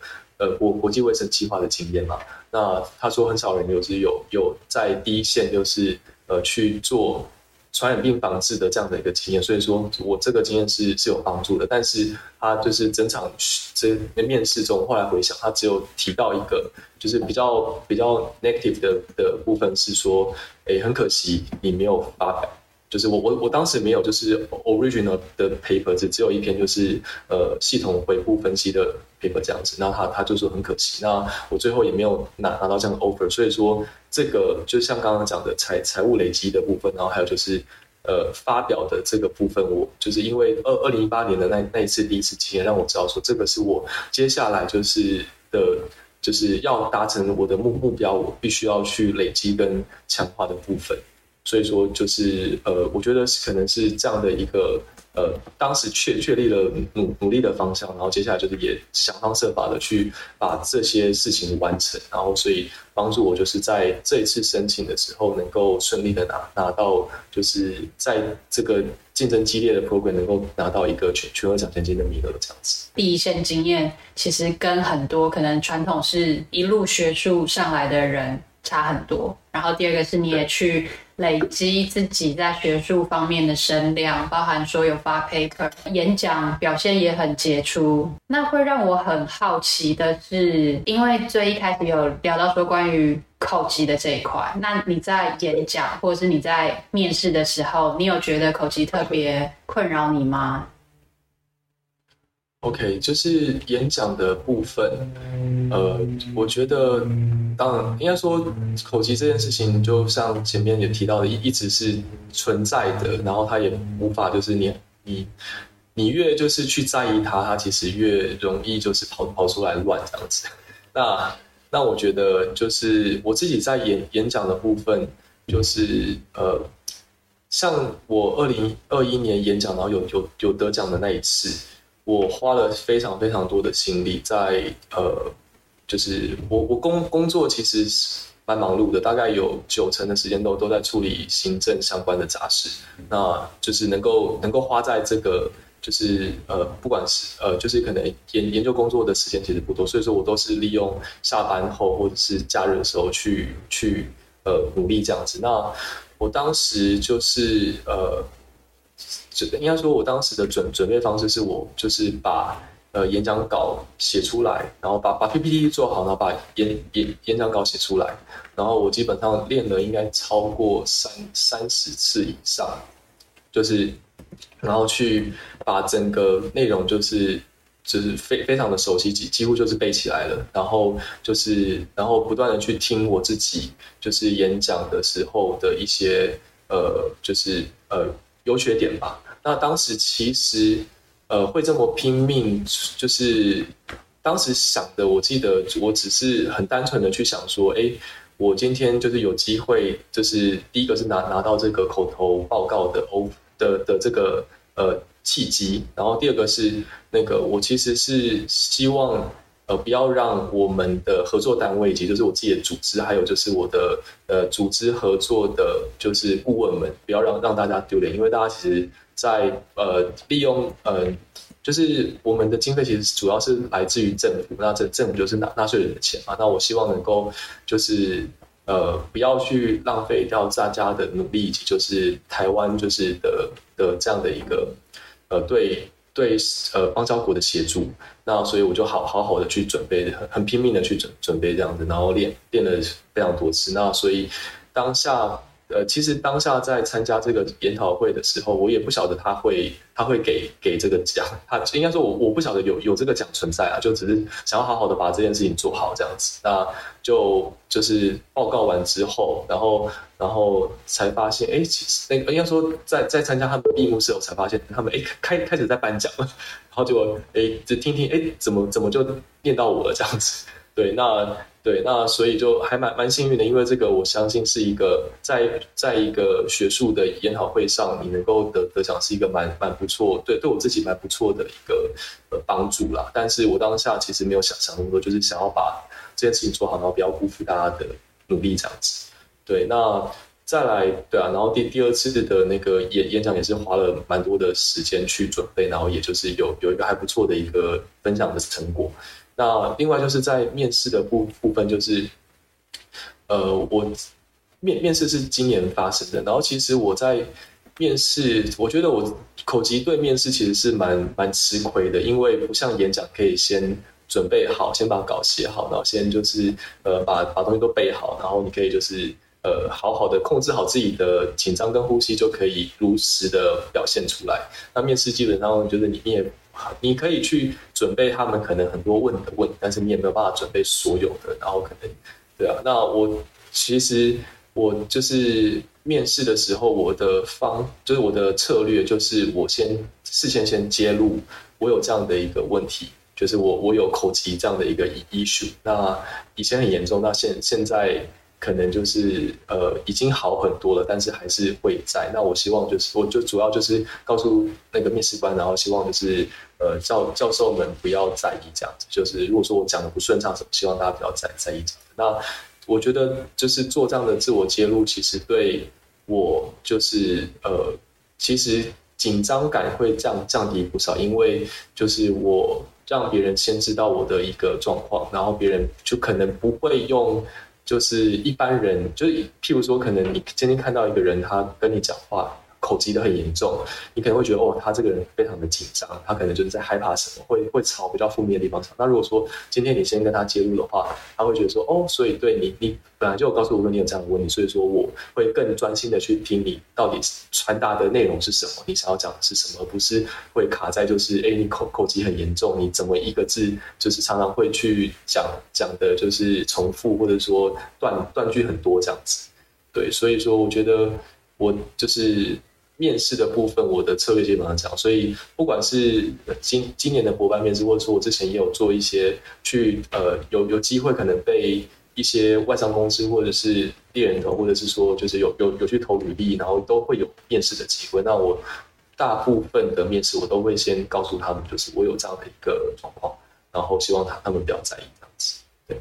国国际卫生计划的经验嘛，那他说很少人有是有有在第一线，就是呃去做传染病防治的这样的一个经验，所以说我这个经验是是有帮助的。但是他就是整场这面试中，后来回想，他只有提到一个，就是比较比较 negative 的的部分是说，诶，很可惜你没有发表。就是我我我当时没有就是 original 的 paper，只只有一篇就是呃系统回顾分析的 paper 这样子，那他他就说很可惜，那我最后也没有拿拿到这样的 offer，所以说这个就像刚刚讲的财财务累积的部分，然后还有就是呃发表的这个部分，我就是因为二二零一八年的那那一次第一次经验，让我知道说这个是我接下来就是的，就是要达成我的目目标，我必须要去累积跟强化的部分。所以说，就是呃，我觉得可能是这样的一个。呃，当时确确立了努努力的方向，然后接下来就是也想方设法的去把这些事情完成，然后所以帮助我就是在这一次申请的时候能够顺利的拿拿到，就是在这个竞争激烈的 program 能够拿到一个全全额奖学金的名额这样子。第一线经验其实跟很多可能传统是一路学术上来的人差很多，然后第二个是你也去。累积自己在学术方面的声量，包含说有发 paper、演讲表现也很杰出。那会让我很好奇的是，因为最一开始有聊到说关于口技的这一块，那你在演讲或者是你在面试的时候，你有觉得口技特别困扰你吗？OK，就是演讲的部分，呃，我觉得，当然应该说口技这件事情，就像前面也提到的，一一直是存在的，然后它也无法就是你你你越就是去在意它，它其实越容易就是跑跑出来乱这样子。那那我觉得就是我自己在演演讲的部分，就是呃，像我二零二一年演讲，然后有有有得奖的那一次。我花了非常非常多的心力在呃，就是我我工工作其实蛮忙碌的，大概有九成的时间都都在处理行政相关的杂事，那就是能够能够花在这个就是呃，不管是呃，就是可能研研究工作的时间其实不多，所以说我都是利用下班后或者是假日的时候去去呃努力这样子。那我当时就是呃。准应该说，我当时的准准备方式是我就是把呃演讲稿写出来，然后把把 PPT 做好，然后把演演演讲稿写出来，然后我基本上练了应该超过三三十次以上，就是然后去把整个内容就是就是非非常的熟悉，几几乎就是背起来了，然后就是然后不断的去听我自己就是演讲的时候的一些呃就是呃。优缺点吧。那当时其实，呃，会这么拼命，就是当时想的。我记得我只是很单纯的去想说，哎，我今天就是有机会，就是第一个是拿拿到这个口头报告的欧的的这个呃契机，然后第二个是那个我其实是希望。呃，不要让我们的合作单位以及就是我自己的组织，还有就是我的呃组织合作的，就是顾问们，不要让让大家丢脸，因为大家其实在，呃利用呃，就是我们的经费其实主要是来自于政府，那这政府就是纳纳税人的钱嘛，那我希望能够就是呃不要去浪费掉大家的努力，以及就是台湾就是的的这样的一个呃对。对，呃，邦交国的协助，那所以我就好好好的去准备，很很拼命的去准准备这样子，然后练练了非常多次。那所以当下，呃，其实当下在参加这个研讨会的时候，我也不晓得他会他会给给这个奖，他应该说我我不晓得有有这个奖存在啊，就只是想要好好的把这件事情做好这样子。那就就是报告完之后，然后。然后才发现，哎，其实那个应该说在，在参加他们闭幕式后，才发现他们哎开开始在颁奖了，然后就哎就听听，哎怎么怎么就念到我了这样子？对，那对那所以就还蛮蛮幸运的，因为这个我相信是一个在在一个学术的研讨会上，你能够得得奖是一个蛮蛮不错，对对我自己蛮不错的一个呃帮助啦。但是我当下其实没有想想那么多，就是想要把这件事情做好，然后不要辜负大家的努力这样子。对，那再来，对啊，然后第第二次的那个演演讲也是花了蛮多的时间去准备，然后也就是有有一个还不错的一个分享的成果。那另外就是在面试的部部分，就是呃，我面面试是今年发生的，然后其实我在面试，我觉得我口吃对面试其实是蛮蛮吃亏的，因为不像演讲可以先。准备好，先把稿写好，然后先就是呃把把东西都备好，然后你可以就是呃好好的控制好自己的紧张跟呼吸，就可以如实的表现出来。那面试基本上就是你也你可以去准备他们可能很多问的问，但是你也没有办法准备所有的，然后可能对啊。那我其实我就是面试的时候，我的方就是我的策略，就是我先事先先揭露我有这样的一个问题，就是我我有口疾这样的一个 issue，那以前很严重，那现现在。可能就是呃已经好很多了，但是还是会在。那我希望就是，我就主要就是告诉那个面试官，然后希望就是呃教教授们不要在意这样子。就是如果说我讲的不顺畅，希望大家不要在在意这。那我觉得就是做这样的自我揭露，其实对我就是呃其实紧张感会降降低不少，因为就是我让别人先知道我的一个状况，然后别人就可能不会用。就是一般人，就是譬如说，可能你今天看到一个人，他跟你讲话。口疾的很严重，你可能会觉得哦，他这个人非常的紧张，他可能就是在害怕什么，会会朝比较负面的地方想。那如果说今天你先跟他揭露的话，他会觉得说哦，所以对你，你本来就有告诉我说你有这样的问题，所以说我会更专心的去听你到底传达的内容是什么，你想要讲的是什么，而不是会卡在就是哎，你口口疾很严重，你怎么一个字就是常常会去讲讲的就是重复，或者说断断句很多这样子。对，所以说我觉得我就是。面试的部分，我的策略基本上讲，所以不管是今今年的博班面试，或者说我之前也有做一些去呃有有机会可能被一些外商公司或者是猎人头，或者是说就是有有有去投履历，然后都会有面试的机会。那我大部分的面试，我都会先告诉他们，就是我有这样的一个状况，然后希望他他们不要在意这样子。对，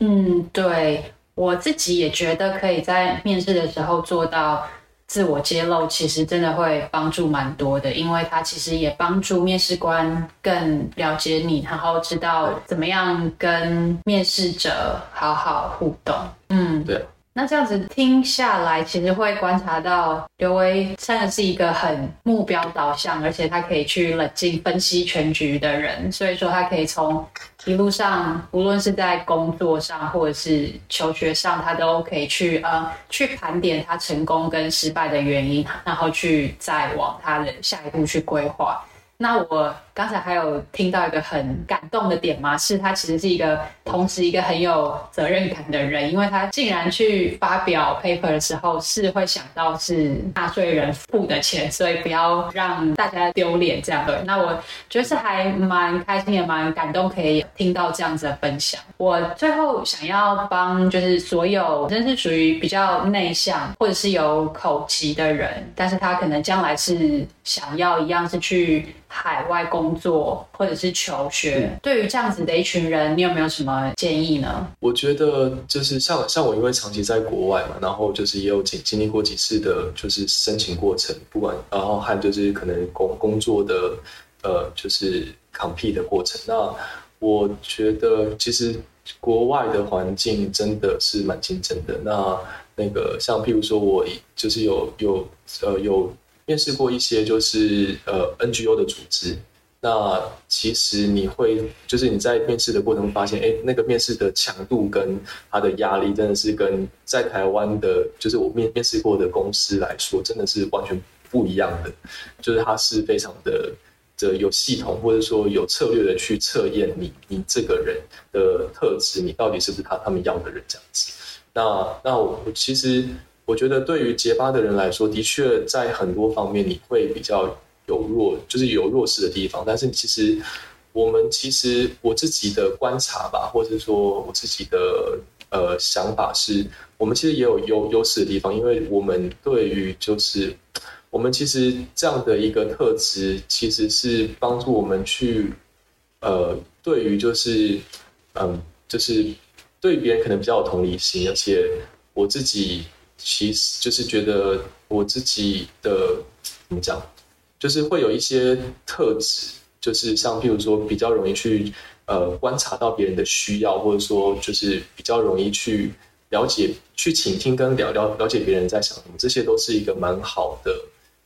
嗯，对，我自己也觉得可以在面试的时候做到。自我揭露其实真的会帮助蛮多的，因为它其实也帮助面试官更了解你，然后知道怎么样跟面试者好好互动。嗯，对。那这样子听下来，其实会观察到刘维真的是一个很目标导向，而且他可以去冷静分析全局的人。所以说，他可以从一路上，无论是在工作上或者是求学上，他都可以去呃去盘点他成功跟失败的原因，然后去再往他的下一步去规划。那我刚才还有听到一个很感动的点吗，是他其实是一个同时一个很有责任感的人，因为他竟然去发表 paper 的时候是会想到是纳税人付的钱，所以不要让大家丢脸这样的。那我觉得是还蛮开心也蛮感动，可以听到这样子的分享。我最后想要帮就是所有真是属于比较内向或者是有口疾的人，但是他可能将来是想要一样是去。海外工作或者是求学，嗯、对于这样子的一群人，你有没有什么建议呢？我觉得就是像像我，因为长期在国外嘛，然后就是也有经经历过几次的，就是申请过程，不管然后还有就是可能工工作的呃，就是 compete 的过程。那我觉得其实国外的环境真的是蛮竞争的。那那个像譬如说，我就是有有呃有。面试过一些就是呃 NGO 的组织，那其实你会就是你在面试的过程发现，哎，那个面试的强度跟他的压力真的是跟在台湾的，就是我面面试过的公司来说，真的是完全不一样的。就是它是非常的的有系统，或者说有策略的去测验你你这个人的特质，你到底是不是他他们要的人这样子。那那我其实。我觉得对于结巴的人来说，的确在很多方面你会比较有弱，就是有弱势的地方。但是其实我们其实我自己的观察吧，或者说我自己的呃想法是，我们其实也有优优势的地方，因为我们对于就是我们其实这样的一个特质，其实是帮助我们去呃对于就是嗯就是对别人可能比较有同理心，而且我自己。其实就是觉得我自己的怎么讲，就是会有一些特质，就是像譬如说比较容易去呃观察到别人的需要，或者说就是比较容易去了解、去倾听跟了了了解别人在想什么，这些都是一个蛮好的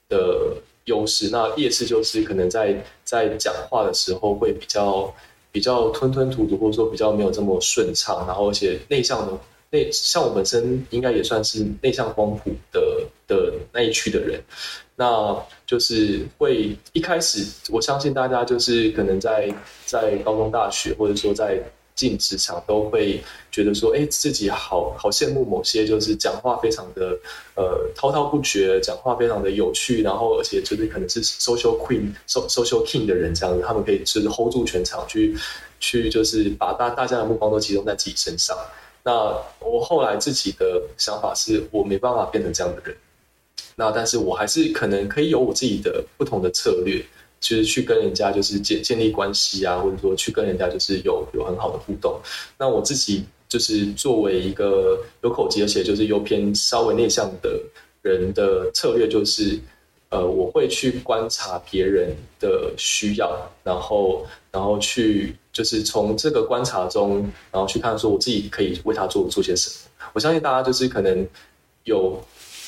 的优势。那劣势就是可能在在讲话的时候会比较比较吞吞吐吐，或者说比较没有这么顺畅，然后而且内向的。内像我本身应该也算是内向光谱的的那一区的人，那就是会一开始，我相信大家就是可能在在高中、大学，或者说在进职场都会觉得说，哎，自己好好羡慕某些就是讲话非常的呃滔滔不绝，讲话非常的有趣，然后而且就是可能是 social queen、social king 的人这样子，他们可以就是 hold 住全场去去就是把大大家的目光都集中在自己身上。那我后来自己的想法是我没办法变成这样的人，那但是我还是可能可以有我自己的不同的策略。就是去跟人家就是建建立关系啊，或者说去跟人家就是有有很好的互动。那我自己就是作为一个有口吃，而且就是又偏稍微内向的人的策略，就是呃，我会去观察别人的需要，然后然后去就是从这个观察中，然后去看说我自己可以为他做做些什么。我相信大家就是可能有。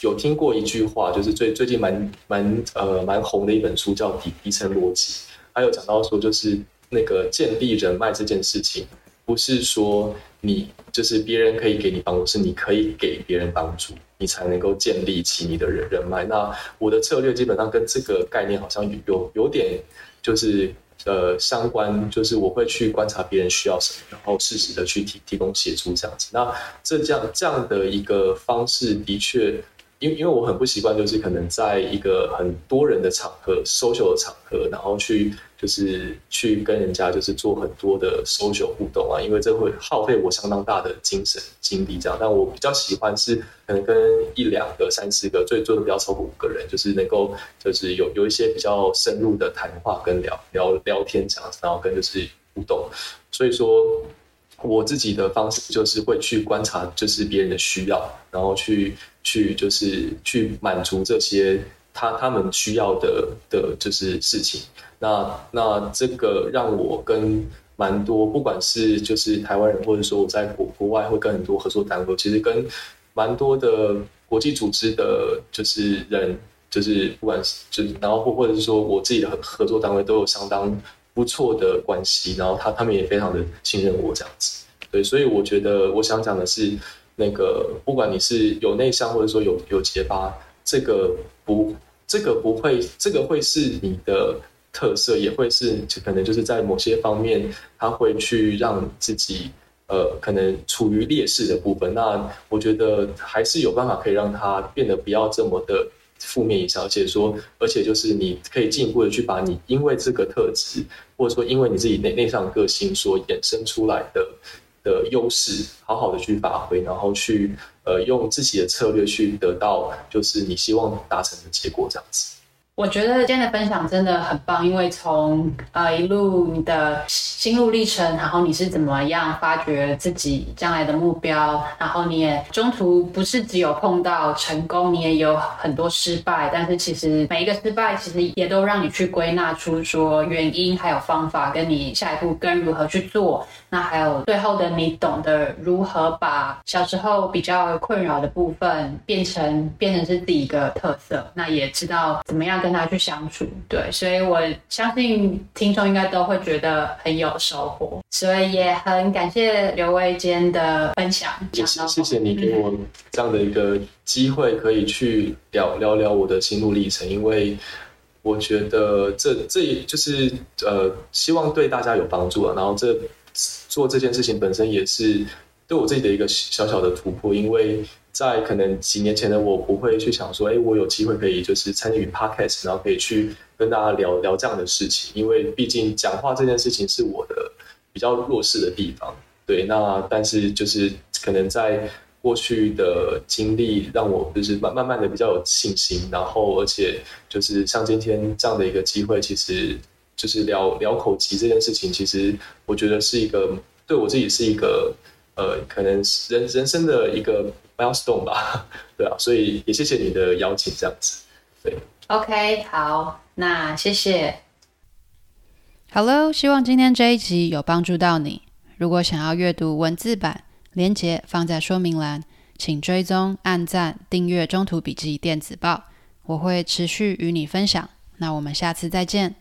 有听过一句话，就是最最近蛮蛮呃蛮红的一本书，叫《底底层逻辑》，还有讲到说，就是那个建立人脉这件事情，不是说你就是别人可以给你帮助，是你可以给别人帮助，你才能够建立起你的人人脉。那我的策略基本上跟这个概念好像有有有点就是。呃，相关就是我会去观察别人需要什么，然后适时的去提提供协助这样子。那这这样这样的一个方式，的确，因因为我很不习惯，就是可能在一个很多人的场合，social 的场合，然后去。就是去跟人家就是做很多的 social 互动啊，因为这会耗费我相当大的精神精力这样。但我比较喜欢是可能跟一两个、三四个，最多的不要超过五个人，就是能够就是有有一些比较深入的谈话跟聊聊聊天这样子，然后跟就是互动。所以说我自己的方式就是会去观察就是别人的需要，然后去去就是去满足这些他他们需要的的就是事情。那那这个让我跟蛮多，不管是就是台湾人，或者说我在国国外会跟很多合作单位，其实跟蛮多的国际组织的，就是人，就是不管是就是然后或或者是说我自己的合合作单位都有相当不错的关系，然后他他们也非常的信任我这样子，对，所以我觉得我想讲的是，那个不管你是有内向或者说有有结巴，这个不这个不会，这个会是你的。特色也会是，可能就是在某些方面，他会去让自己，呃，可能处于劣势的部分。那我觉得还是有办法可以让他变得不要这么的负面影响，而且说，而且就是你可以进一步的去把你因为这个特质，或者说因为你自己内内向个性所衍生出来的的优势，好好的去发挥，然后去呃用自己的策略去得到就是你希望达成的结果，这样子。我觉得今天的分享真的很棒，因为从呃一路你的心路历程，然后你是怎么样发掘自己将来的目标，然后你也中途不是只有碰到成功，你也有很多失败，但是其实每一个失败其实也都让你去归纳出说原因，还有方法，跟你下一步跟如何去做。那还有最后的你懂得如何把小时候比较困扰的部分变成变成是自己一个特色，那也知道怎么样跟。跟他去相处，对，所以我相信听众应该都会觉得很有收获，所以也很感谢刘葳今天的分享。也谢谢你给我这样的一个机会，可以去聊聊聊我的心路历程，因为我觉得这这也就是呃，希望对大家有帮助啊。然后这做这件事情本身也是对我自己的一个小小的突破，因为。在可能几年前的我不会去想说，哎，我有机会可以就是参与 podcast，然后可以去跟大家聊聊这样的事情，因为毕竟讲话这件事情是我的比较弱势的地方。对，那但是就是可能在过去的经历让我就是慢慢慢的比较有信心，然后而且就是像今天这样的一个机会，其实就是聊聊口技这件事情，其实我觉得是一个对我自己是一个呃，可能人人生的一个。Milestone 吧，对啊，所以也谢谢你的邀请，这样子，对，OK，好，那谢谢，Hello，希望今天这一集有帮助到你。如果想要阅读文字版，连结放在说明栏，请追踪、按赞、订阅《中途笔记电子报》，我会持续与你分享。那我们下次再见。